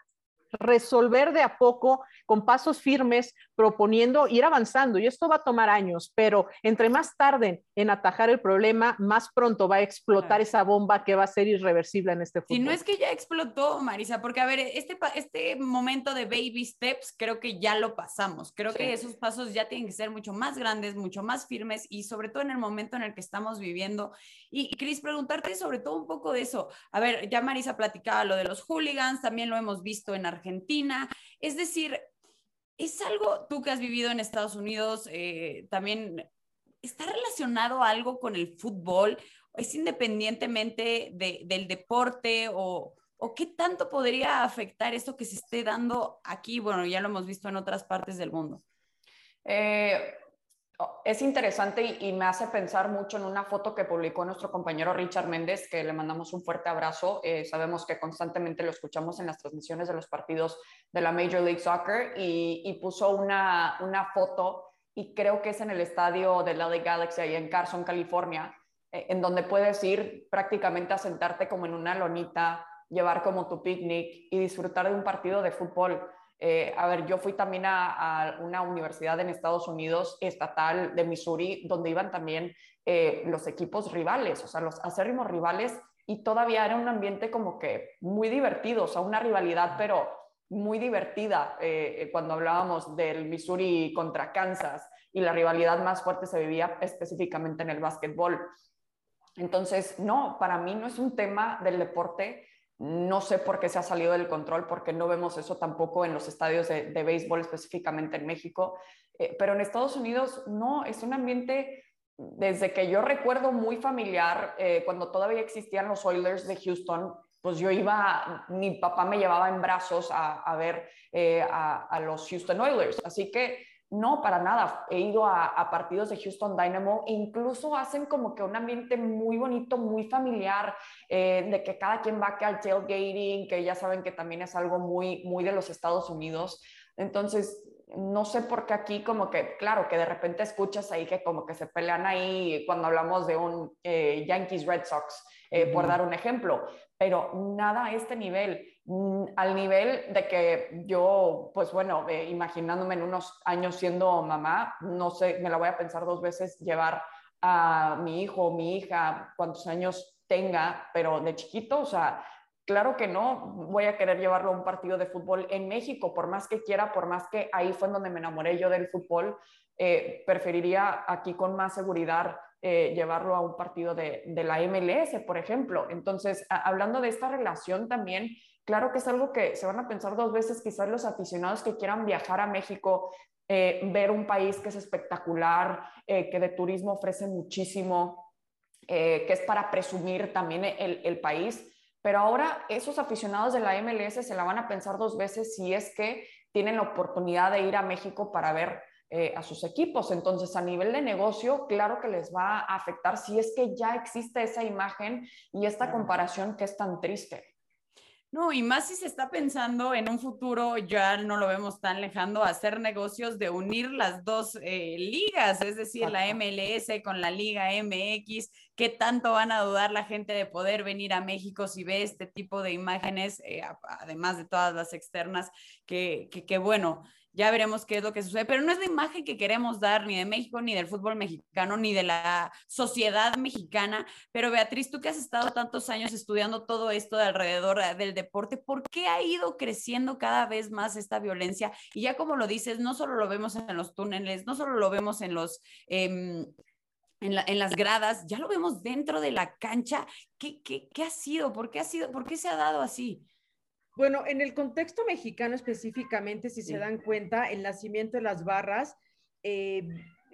resolver de a poco con pasos firmes, proponiendo, ir avanzando. Y esto va a tomar años, pero entre más tarden en atajar el problema, más pronto va a explotar esa bomba que va a ser irreversible en este futuro. Si no es que ya explotó, Marisa, porque a ver, este, este momento de baby steps creo que ya lo pasamos. Creo que esos pasos ya tienen que ser mucho más grandes, mucho más firmes y sobre todo en el momento en el que estamos viviendo. Y, Cris, preguntarte sobre todo un poco de eso. A ver, ya Marisa platicaba lo de los hooligans, también lo hemos visto en Argentina. Es decir, es algo, tú que has vivido en Estados Unidos, eh, también, ¿está relacionado algo con el fútbol? ¿Es independientemente de, del deporte o, o qué tanto podría afectar esto que se esté dando aquí? Bueno, ya lo hemos visto en otras partes del mundo. Eh, es interesante y, me hace pensar mucho en una foto que publicó nuestro compañero Richard Méndez, que le mandamos un fuerte abrazo. Eh, sabemos que constantemente lo escuchamos en las transmisiones de los partidos de la Major League Soccer y, puso una, una foto y creo que es en el estadio de la LA Galaxy ahí en Carson, California, eh, en donde puedes ir prácticamente a sentarte como en una lonita, llevar como tu picnic y disfrutar de un partido de fútbol. Eh, a ver, yo fui también a, una universidad en Estados Unidos, estatal de Missouri, donde iban también eh, los equipos rivales, o sea, los acérrimos rivales, y todavía era un ambiente como que muy divertido, o sea, una rivalidad, pero muy divertida eh, cuando hablábamos del Missouri contra Kansas, y la rivalidad más fuerte se vivía específicamente en el básquetbol. Entonces, no, para mí no es un tema del deporte, no sé por qué se ha salido del control, porque no vemos eso tampoco en los estadios de, béisbol, específicamente en México. Eh, pero en Estados Unidos no, es un ambiente desde que yo recuerdo muy familiar, eh, cuando todavía existían los Oilers de Houston, pues yo iba, mi papá me llevaba en brazos a, ver eh, a, los Houston Oilers. Así que no, para nada. He ido a, partidos de Houston Dynamo e incluso hacen como que un ambiente muy bonito, muy familiar, eh, de que cada quien va que al tailgating, que ya saben que también es algo muy, muy de los Estados Unidos. Entonces, no sé por qué aquí como que, claro, que de repente escuchas ahí que como que se pelean ahí cuando hablamos de un eh, Yankees Red Sox, eh, por dar un ejemplo, pero nada a este nivel. Mm, al nivel de que yo, pues bueno, eh, imaginándome en unos años siendo mamá, no sé, me la voy a pensar dos veces llevar a mi hijo mi hija, cuántos años tenga, pero de chiquito, o sea, claro que no voy a querer llevarlo a un partido de fútbol en México, por más que quiera, por más que ahí fue donde me enamoré yo del fútbol, eh, preferiría aquí con más seguridad eh, llevarlo a un partido de, de, la MLS, por ejemplo. Entonces, hablando de esta relación también, Claro que es algo que se van a pensar dos veces, quizás los aficionados que quieran viajar a México, eh, ver un país que es espectacular, eh, que de turismo ofrece muchísimo, eh, que es para presumir también el, el, país. Pero ahora esos aficionados de la MLS se la van a pensar dos veces si es que tienen la oportunidad de ir a México para ver a sus equipos. Entonces, a nivel de negocio, claro que les va a afectar si es que ya existe esa imagen y esta comparación que es tan triste. No, y más si se está pensando en un futuro, ya no lo vemos tan lejano, hacer negocios de unir las dos eh, ligas, es decir, la MLS con la Liga MX. ¿Qué tanto van a dudar la gente de poder venir a México si ve este tipo de imágenes, eh, además de todas las externas, que, que, que bueno, ya veremos qué es lo que sucede, pero no es la imagen que queremos dar ni de México, ni del fútbol mexicano, ni de la sociedad mexicana. Pero Beatriz, tú que has estado tantos años estudiando todo esto de alrededor eh, del deporte, ¿por qué ha ido creciendo cada vez más esta violencia? Y ya como lo dices, no solo lo vemos en los túneles, no solo lo vemos en los... Em, en, las gradas, ya lo vemos dentro de la cancha. ¿Qué, qué, qué ha sido? ¿Por qué ha sido? ¿Por qué se ha dado así? Bueno, en el contexto mexicano específicamente, si se dan cuenta, el nacimiento de las barras eh,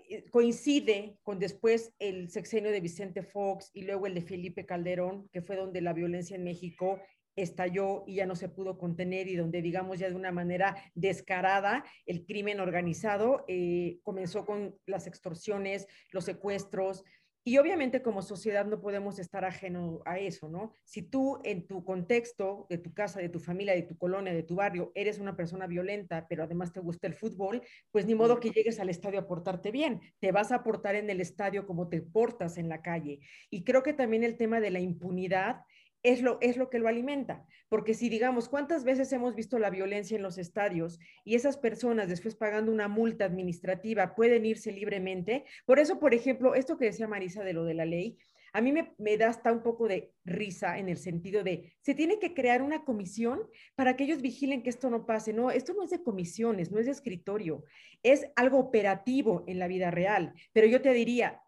eh, coincide con después el sexenio de Vicente Fox y luego el de Felipe Calderón, que fue donde la violencia en México estalló y ya no se pudo contener y donde, digamos, ya de una manera descarada, el crimen organizado eh, comenzó con las extorsiones, los secuestros, y obviamente como sociedad no podemos estar ajeno a eso, ¿no? Si tú en tu contexto, de tu casa, de tu familia, de tu colonia, de tu barrio, eres una persona violenta, pero además te gusta el fútbol, pues ni modo que llegues al estadio a portarte bien. Te vas a portar en el estadio como te portas en la calle. Y creo que también el tema de la impunidad es lo, es lo que lo alimenta. Porque si digamos, ¿cuántas veces hemos visto la violencia en los estadios y esas personas después pagando una multa administrativa pueden irse libremente? Por eso, por ejemplo, esto que decía Marisa de lo de la ley, a mí me, me, da hasta un poco de risa en el sentido de, se tiene que crear una comisión para que ellos vigilen que esto no pase. No, esto no es de comisiones, no es de escritorio, es algo operativo en la vida real. Pero yo te diría,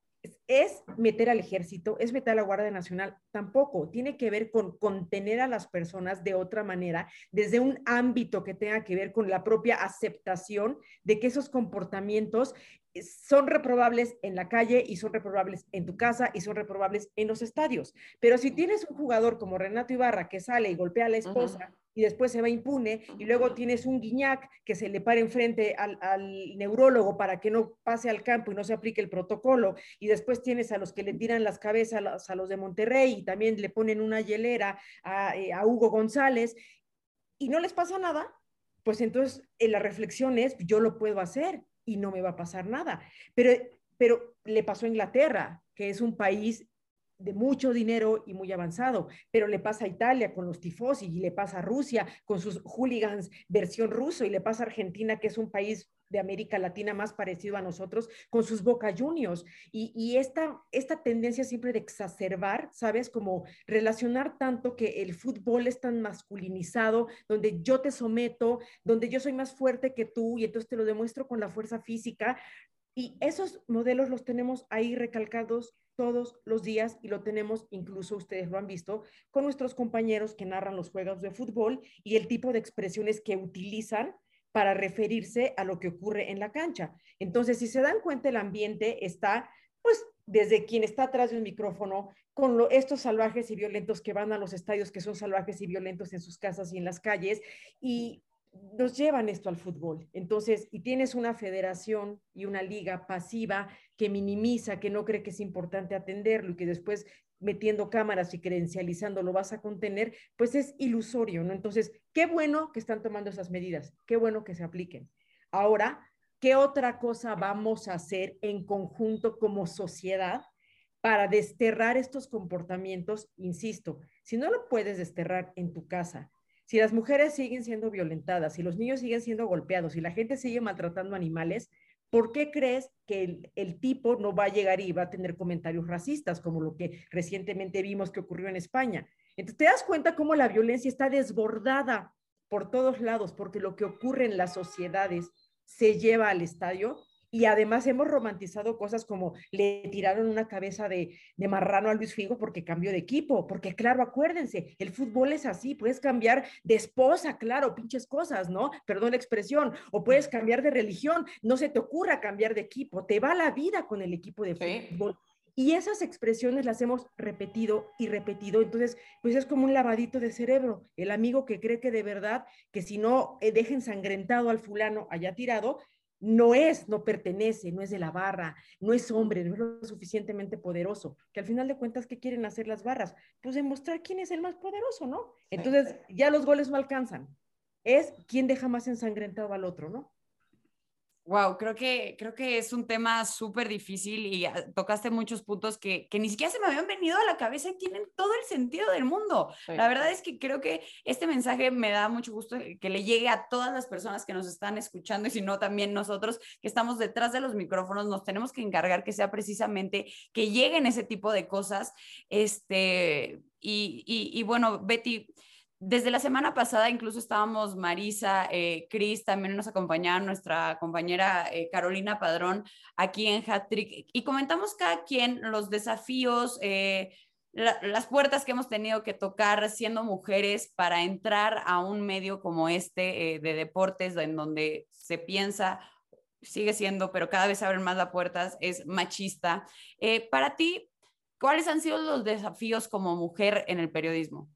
es meter al ejército, es meter a la Guardia Nacional, tampoco. Tiene que ver con contener a las personas de otra manera, desde un ámbito que tenga que ver con la propia aceptación de que esos comportamientos son reprobables en la calle y son reprobables en tu casa y son reprobables en los estadios. Pero si tienes un jugador como Renato Ibarra que sale y golpea a la esposa y después se va impune y luego tienes un Guiñac que se le para enfrente al, al, neurólogo para que no pase al campo y no se aplique el protocolo y después tienes a los que le tiran las cabezas a los, de Monterrey y también le ponen una hielera a, eh, a Hugo González y no les pasa nada, pues entonces eh, la reflexión es, yo lo puedo hacer y no me va a pasar nada. Pero, pero le pasó a Inglaterra, que es un país de mucho dinero y muy avanzado, pero le pasa a Italia con los tifosi y le pasa a Rusia con sus hooligans versión ruso y le pasa a Argentina, que es un país de América Latina más parecido a nosotros, con sus Boca Juniors. Y, esta, esta tendencia siempre de exacerbar, ¿sabes? Como relacionar tanto que el fútbol es tan masculinizado, donde yo te someto, donde yo soy más fuerte que tú y entonces te lo demuestro con la fuerza física. Y esos modelos los tenemos ahí recalcados todos los días y lo tenemos, incluso ustedes lo han visto, con nuestros compañeros que narran los juegos de fútbol y el tipo de expresiones que utilizan para referirse a lo que ocurre en la cancha. Entonces, si se dan cuenta, el ambiente está, pues, desde quien está atrás de un micrófono, con estos salvajes y violentos que van a los estadios, que son salvajes y violentos en sus casas y en las calles, y nos llevan esto al fútbol. Entonces, y tienes una federación y una liga pasiva que minimiza, que no cree que es importante atenderlo y que después metiendo cámaras y credencializando lo vas a contener, pues es ilusorio, ¿no? Entonces, qué bueno que están tomando esas medidas, qué bueno que se apliquen. Ahora, ¿qué otra cosa vamos a hacer en conjunto como sociedad para desterrar estos comportamientos? Insisto, si no lo puedes desterrar en tu casa, si las mujeres siguen siendo violentadas, si los niños siguen siendo golpeados, si la gente sigue maltratando animales, ¿por qué crees que el, tipo no va a llegar y va a tener comentarios racistas, como lo que recientemente vimos que ocurrió en España? Entonces, te das cuenta cómo la violencia está desbordada por todos lados, porque lo que ocurre en las sociedades se lleva al estadio y además hemos romantizado cosas como le tiraron una cabeza de, marrano a Luis Figo porque cambió de equipo, porque claro, acuérdense, el fútbol es así, puedes cambiar de esposa, claro, pinches cosas, ¿no? Perdón la expresión, o puedes cambiar de religión, no se te ocurra cambiar de equipo, te va la vida con el equipo de fútbol. Y esas expresiones las hemos repetido y repetido. Entonces, pues es como un lavadito de cerebro. El amigo que cree que de verdad, que si no eh, deja ensangrentado al fulano allá tirado, no es, no pertenece, no es de la barra, no es hombre, no es lo suficientemente poderoso, que al final de cuentas, ¿qué quieren hacer las barras? Pues demostrar quién es el más poderoso, ¿no? Entonces, ya los goles no alcanzan. Es quién deja más ensangrentado al otro, ¿no? Wow, creo que, creo que es un tema súper difícil y ah, tocaste muchos puntos que, que, ni siquiera se me habían venido a la cabeza y tienen todo el sentido del mundo. La verdad es que creo que este mensaje me da mucho gusto que le llegue a todas las personas que nos están escuchando y si no, también nosotros que estamos detrás de los micrófonos nos tenemos que encargar que sea precisamente que lleguen ese tipo de cosas. Este, y, y, y bueno, Betty desde la semana pasada incluso estábamos Marisa, eh, Cris, también nos acompañaba nuestra compañera eh, Carolina Padrón aquí en Hattrick y comentamos cada quien los desafíos, eh, las puertas que hemos tenido que tocar siendo mujeres para entrar a un medio como este de deportes en donde se piensa sigue siendo, pero cada vez abren más las puertas, es machista. para ti, ¿cuáles han sido los desafíos como mujer en el periodismo?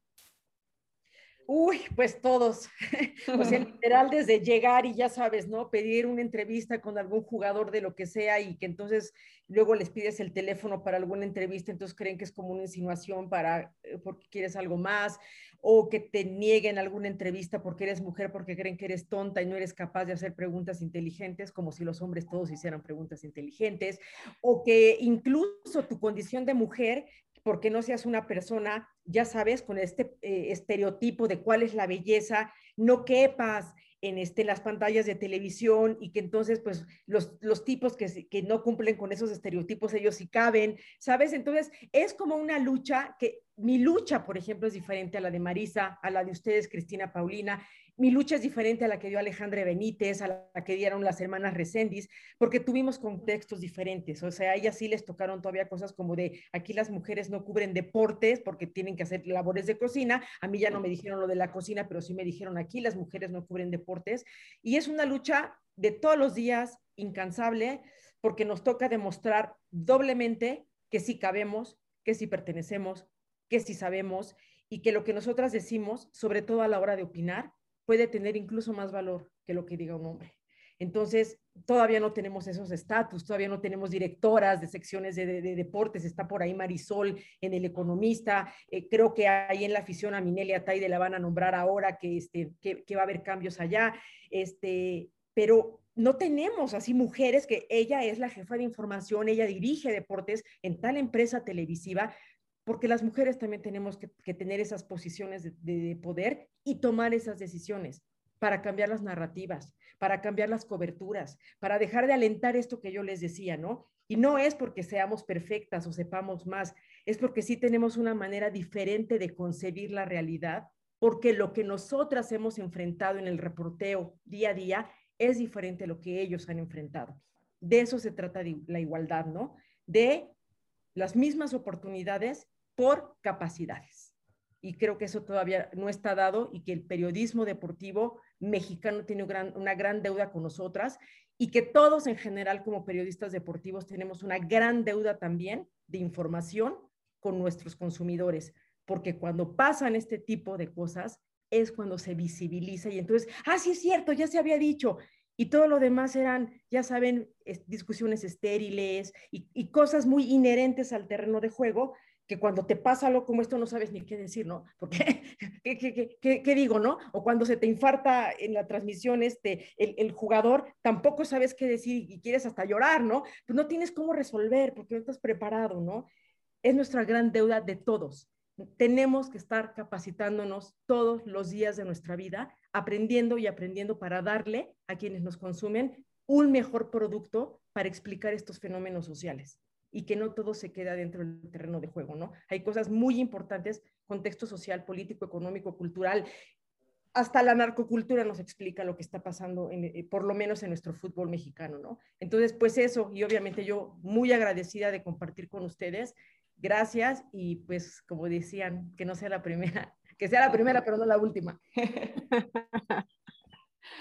Uy, pues todos. o sea, literal desde llegar y ya sabes, ¿no? Pedir una entrevista con algún jugador de lo que sea y que entonces luego les pides el teléfono para alguna entrevista, entonces creen que es como una insinuación para eh, porque quieres algo más o que te nieguen alguna entrevista porque eres mujer porque creen que eres tonta y no eres capaz de hacer preguntas inteligentes, como si los hombres todos hicieran preguntas inteligentes, o que incluso tu condición de mujer porque no seas una persona, ya sabes, con este eh, estereotipo de cuál es la belleza, no quepas en este, las pantallas de televisión y que entonces pues los, los tipos que, que no cumplen con esos estereotipos, ellos sí caben, ¿sabes? Entonces es como una lucha que mi lucha, por ejemplo, es diferente a la de Marisa, a la de ustedes, Cristina Paulina, mi lucha es diferente a la que dio Alejandra Benítez, a la que dieron las hermanas Recendis, porque tuvimos contextos diferentes. O sea, a ellas sí les tocaron todavía cosas como de aquí las mujeres no cubren deportes porque tienen que hacer labores de cocina. A mí ya no me dijeron lo de la cocina, pero sí me dijeron aquí las mujeres no cubren deportes. Y es una lucha de todos los días, incansable, porque nos toca demostrar doblemente que sí cabemos, que sí pertenecemos, que sí sabemos y que lo que nosotras decimos, sobre todo a la hora de opinar, puede tener incluso más valor que lo que diga un hombre. Entonces, todavía no tenemos esos estatus, todavía no tenemos directoras de secciones de, deportes, está por ahí Marisol en El Economista, eh, creo que ahí en la afición a Minelia Taide la van a nombrar ahora, que, este, que, va a haber cambios allá. Este, pero no tenemos así mujeres que ella es la jefa de información, ella dirige deportes en tal empresa televisiva, porque las mujeres también tenemos que, tener esas posiciones de, poder y tomar esas decisiones para cambiar las narrativas, para cambiar las coberturas, para dejar de alentar esto que yo les decía, ¿no? Y no es porque seamos perfectas o sepamos más, es porque sí tenemos una manera diferente de concebir la realidad, porque lo que nosotras hemos enfrentado en el reporteo día a día es diferente a lo que ellos han enfrentado. De eso se trata la igualdad, ¿no? De las mismas oportunidades por capacidades. Y creo que eso todavía no está dado y que el periodismo deportivo mexicano tiene una gran deuda con nosotras y que todos en general como periodistas deportivos tenemos una gran deuda también de información con nuestros consumidores, porque cuando pasan este tipo de cosas es cuando se visibiliza y entonces, ah, sí es cierto, ya se había dicho. Y todo lo demás eran, ya saben, discusiones estériles y, cosas muy inherentes al terreno de juego que cuando te pasa algo como esto no sabes ni qué decir, ¿no? Porque, ¿qué, qué, qué, qué digo, no? O cuando se te infarta en la transmisión este, el, el, jugador, tampoco sabes qué decir y quieres hasta llorar, ¿no? Pues no tienes cómo resolver porque no estás preparado, ¿no? Es nuestra gran deuda de todos tenemos que estar capacitándonos todos los días de nuestra vida, aprendiendo y aprendiendo para darle a quienes nos consumen un mejor producto para explicar estos fenómenos sociales y que no todo se queda dentro del terreno de juego, ¿no? Hay cosas muy importantes, contexto social, político, económico, cultural, hasta la narcocultura nos explica lo que está pasando, eh, por lo menos en nuestro fútbol mexicano, ¿no? Entonces, pues eso, y obviamente yo muy agradecida de compartir con ustedes Gracias y pues como decían, que no sea la primera, que sea la primera pero no la última.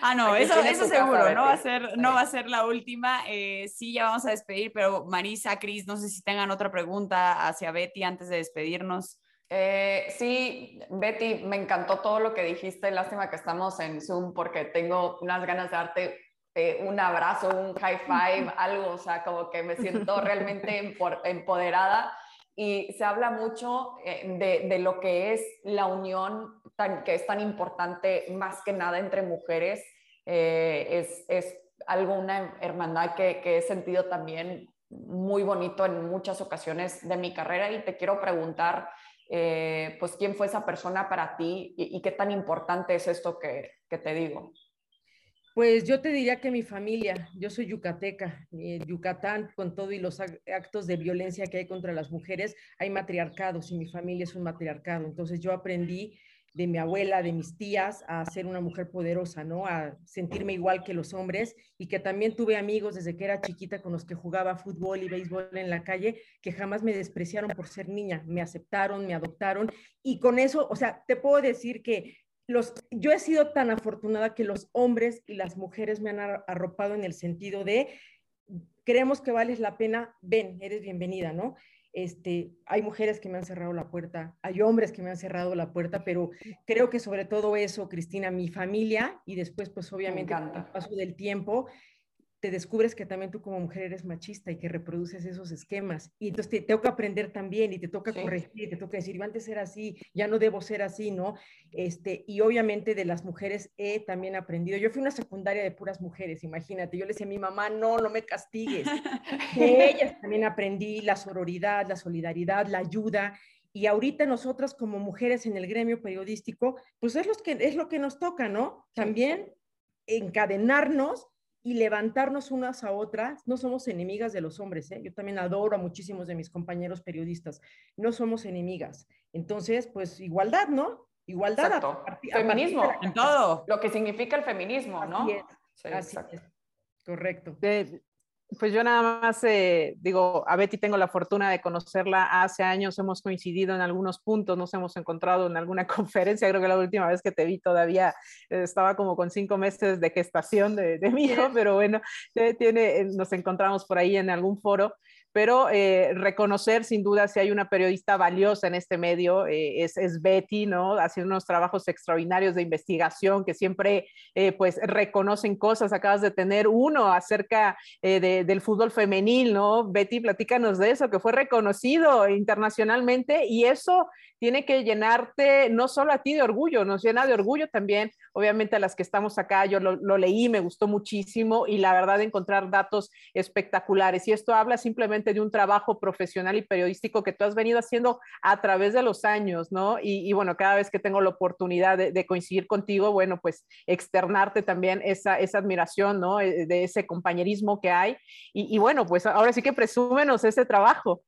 Ah, no, eso, eso seguro, no va, a ser, no va a ser la última. Eh, sí, ya vamos a despedir, pero Marisa, Cris, no sé si tengan otra pregunta hacia Betty antes de despedirnos. Eh, sí, Betty, me encantó todo lo que dijiste. Lástima que estamos en Zoom porque tengo unas ganas de darte eh, un abrazo, un high five, algo, o sea, como que me siento realmente empoderada y se habla mucho eh, de, lo que es la unión que es tan importante más que nada entre mujeres. Eh, es, es, algo, una hermandad que, he sentido también muy bonito en muchas ocasiones de mi carrera y te quiero preguntar, eh, pues, ¿quién fue esa persona para ti y, qué tan importante es esto que, te digo? Pues yo te diría que mi familia, yo soy yucateca, en Yucatán, con todo y los actos de violencia que hay contra las mujeres, hay matriarcados y mi familia es un matriarcado. Entonces yo aprendí de mi abuela, de mis tías, a ser una mujer poderosa, ¿no? A sentirme igual que los hombres y que también tuve amigos desde que era chiquita con los que jugaba fútbol y béisbol en la calle, que jamás me despreciaron por ser niña, me aceptaron, me adoptaron y con eso, o sea, te puedo decir que yo he sido tan afortunada que los hombres y las mujeres me han arropado en el sentido de, creemos que vales la pena, ven, eres bienvenida, ¿no? Este, hay mujeres que me han cerrado la puerta, hay hombres que me han cerrado la puerta, pero creo que sobre todo eso, Cristina, mi familia y después, pues obviamente, con el paso del tiempo, te descubres que también tú como mujer eres machista y que reproduces esos esquemas. Y entonces te, toca aprender también y te toca corregir, te toca decir, yo antes era así, ya no debo ser así, ¿no? Este, y obviamente de las mujeres he también aprendido. Yo fui una secundaria de puras mujeres, imagínate. Yo le decía a mi mamá, no, no me castigues. de ellas también aprendí la sororidad, la solidaridad, la ayuda. Y ahorita nosotras como mujeres en el gremio periodístico, pues es, los que, es lo que nos toca, ¿no? También encadenarnos y levantarnos unas a otras. No somos enemigas de los hombres, ¿eh? yo también adoro a muchísimos de mis compañeros periodistas, no somos enemigas. Entonces, pues igualdad, ¿no? Igualdad. Exacto. feminismo. en todo. Lo que significa el feminismo, ¿no? Así es. Correcto. Pues yo nada más eh, digo, a Betty tengo la fortuna de conocerla hace años, hemos coincidido en algunos puntos, nos hemos encontrado en alguna conferencia, creo que la última vez que te vi todavía eh, estaba como con cinco meses de gestación de, de mi hijo, pero bueno, tiene, nos encontramos por ahí en algún foro pero eh, reconocer sin duda si hay una periodista valiosa en este medio eh, es, Betty, ¿no? Haciendo unos trabajos extraordinarios de investigación que siempre eh, pues reconocen cosas. Acabas de tener uno acerca del fútbol femenil, ¿no? Betty, platícanos de eso, que fue reconocido internacionalmente y eso tiene que llenarte no solo a ti de orgullo, nos llena de orgullo también, obviamente a las que estamos acá, yo lo, leí, me gustó muchísimo y la verdad encontrar datos espectaculares. Y esto habla simplemente de un trabajo profesional y periodístico que tú has venido haciendo a través de los años, ¿no? Y, bueno, cada vez que tengo la oportunidad de, coincidir contigo, bueno, pues externarte también esa, esa admiración, ¿no? Eh, de ese compañerismo que hay. Y, y bueno, pues ahora sí que presúmenos ese trabajo.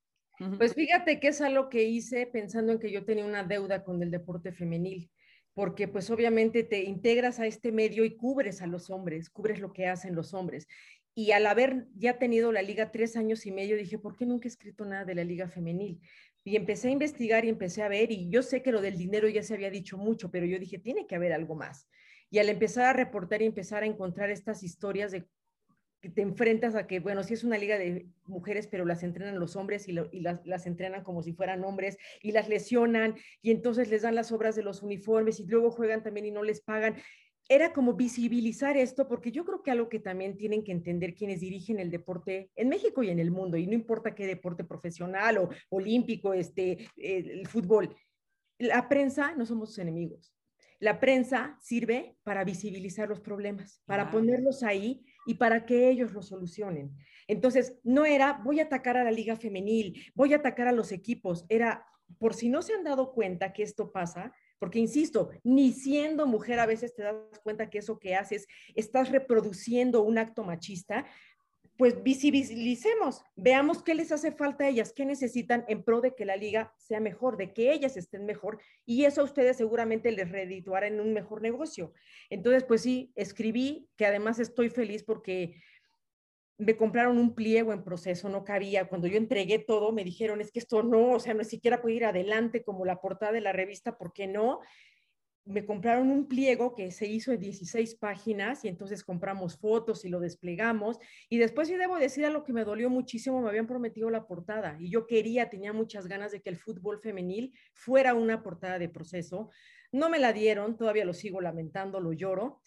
Pues fíjate que es algo que hice pensando en que yo tenía una deuda con el deporte femenil, porque pues obviamente te integras a este medio y cubres a los hombres, cubres lo que hacen los hombres. Y al haber ya tenido la liga tres años y medio, dije, ¿por qué nunca he escrito nada de la liga femenil? Y empecé a investigar y empecé a ver, y yo sé que lo del dinero ya se había dicho mucho, pero yo dije, tiene que haber algo más. Y al empezar a reportar y empezar a encontrar estas historias de te enfrentas a que, bueno, sí es una liga de mujeres, pero las entrenan los hombres y, las, entrenan como si fueran hombres y las lesionan y entonces les dan las obras de los uniformes y luego juegan también y no les pagan. Era como visibilizar esto, porque yo creo que algo que también tienen que entender quienes dirigen el deporte en México y en el mundo, y no importa qué deporte profesional o olímpico, este, el fútbol, la prensa no somos sus enemigos. La prensa sirve para visibilizar los problemas, para ponerlos ahí y para que ellos lo solucionen. Entonces, no era voy a atacar a la liga femenil, voy a atacar a los equipos, era por si no se han dado cuenta que esto pasa, porque insisto, ni siendo mujer a veces te das cuenta que eso que haces, estás reproduciendo un acto machista, pues visibilicemos, veamos qué les hace falta a ellas, qué necesitan en pro de que la liga sea mejor, de que ellas estén mejor y eso a ustedes seguramente les redituará en un mejor negocio. Entonces, pues sí, escribí, que además estoy feliz porque me compraron un pliego en proceso, no cabía. Cuando yo entregué todo, me dijeron, es que esto no, o sea, no siquiera puede ir adelante como la portada de la revista, ¿por qué no? Me compraron un pliego que se hizo en 16 páginas y entonces compramos fotos y lo desplegamos. Y después sí debo decir a lo que me dolió muchísimo, me habían prometido la portada y yo quería, tenía muchas ganas de que el fútbol femenil fuera una portada de proceso. No me la dieron, todavía lo sigo lamentando, lo lloro.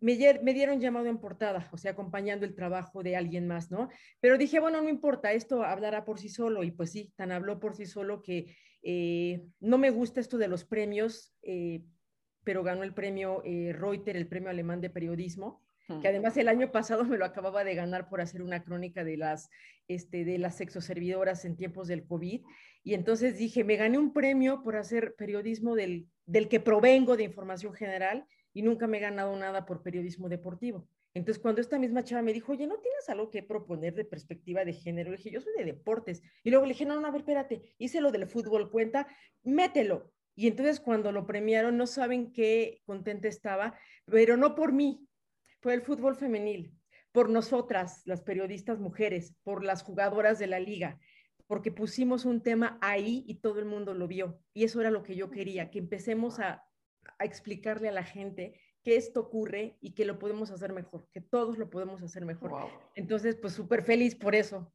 Me, me, dieron llamado en portada, o sea, acompañando el trabajo de alguien más, ¿no? Pero dije, bueno, no importa, esto hablará por sí solo, y pues sí, tan habló por sí solo que eh, no me gusta esto de los premios, eh, pero ganó el premio eh, Reuter, el premio alemán de periodismo, que además el año pasado me lo acababa de ganar por hacer una crónica de las, este, de las sexoservidoras en tiempos del COVID. Y entonces dije, me gané un premio por hacer periodismo del, del que provengo de información general y nunca me he ganado nada por periodismo deportivo. Entonces, cuando esta misma chava me dijo, oye, ¿no tienes algo que proponer de perspectiva de género? Le dije, yo soy de deportes. Y luego le dije, no, no, a ver, espérate, hice lo del fútbol, cuenta, mételo. Y entonces cuando lo premiaron, no saben qué contenta estaba, pero no por mí, fue el fútbol femenil, por nosotras, las periodistas mujeres, por las jugadoras de la liga, porque pusimos un tema ahí y todo el mundo lo vio. Y eso era lo que yo quería, que empecemos a, explicarle a la gente que esto ocurre y que lo podemos hacer mejor, que todos lo podemos hacer mejor. Entonces, pues súper feliz por eso.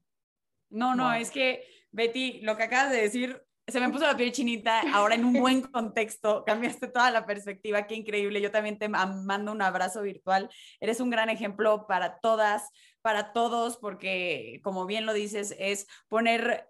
No, no, es que Betty, lo que acabas de decir se me puso la piel chinita, ahora en un buen contexto, cambiaste toda la perspectiva, qué increíble. Yo también te mando un abrazo virtual. Eres un gran ejemplo para todas, para todos, porque como bien lo dices, es poner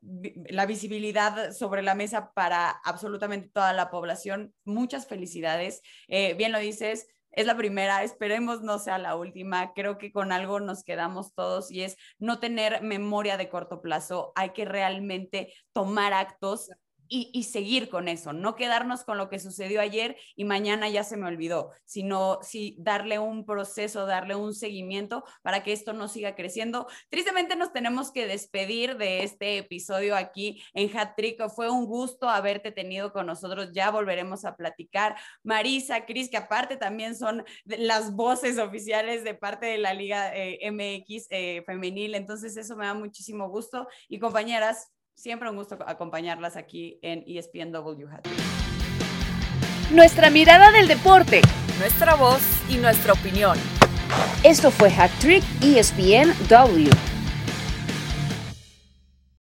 la visibilidad sobre la mesa para absolutamente toda la población. Muchas felicidades. Eh, bien lo dices, es la primera, esperemos no sea la última. Creo que con algo nos quedamos todos y es no tener memoria de corto plazo. Hay que realmente tomar actos y, seguir con eso, no quedarnos con lo que sucedió ayer y mañana ya se me olvidó, sino sí darle un proceso, darle un seguimiento para que esto no siga creciendo. Tristemente nos tenemos que despedir de este episodio aquí en Hatrico. Fue un gusto haberte tenido con nosotros. Ya volveremos a platicar. Marisa, Cris, que aparte también son las voces oficiales de parte de la Liga eh, MX eh, femenil. Entonces eso me da muchísimo gusto. Y compañeras, Siempre un gusto acompañarlas aquí en ESPNW Hat. Nuestra mirada del deporte, nuestra voz y nuestra opinión. Esto fue Hat Trick ESPNW.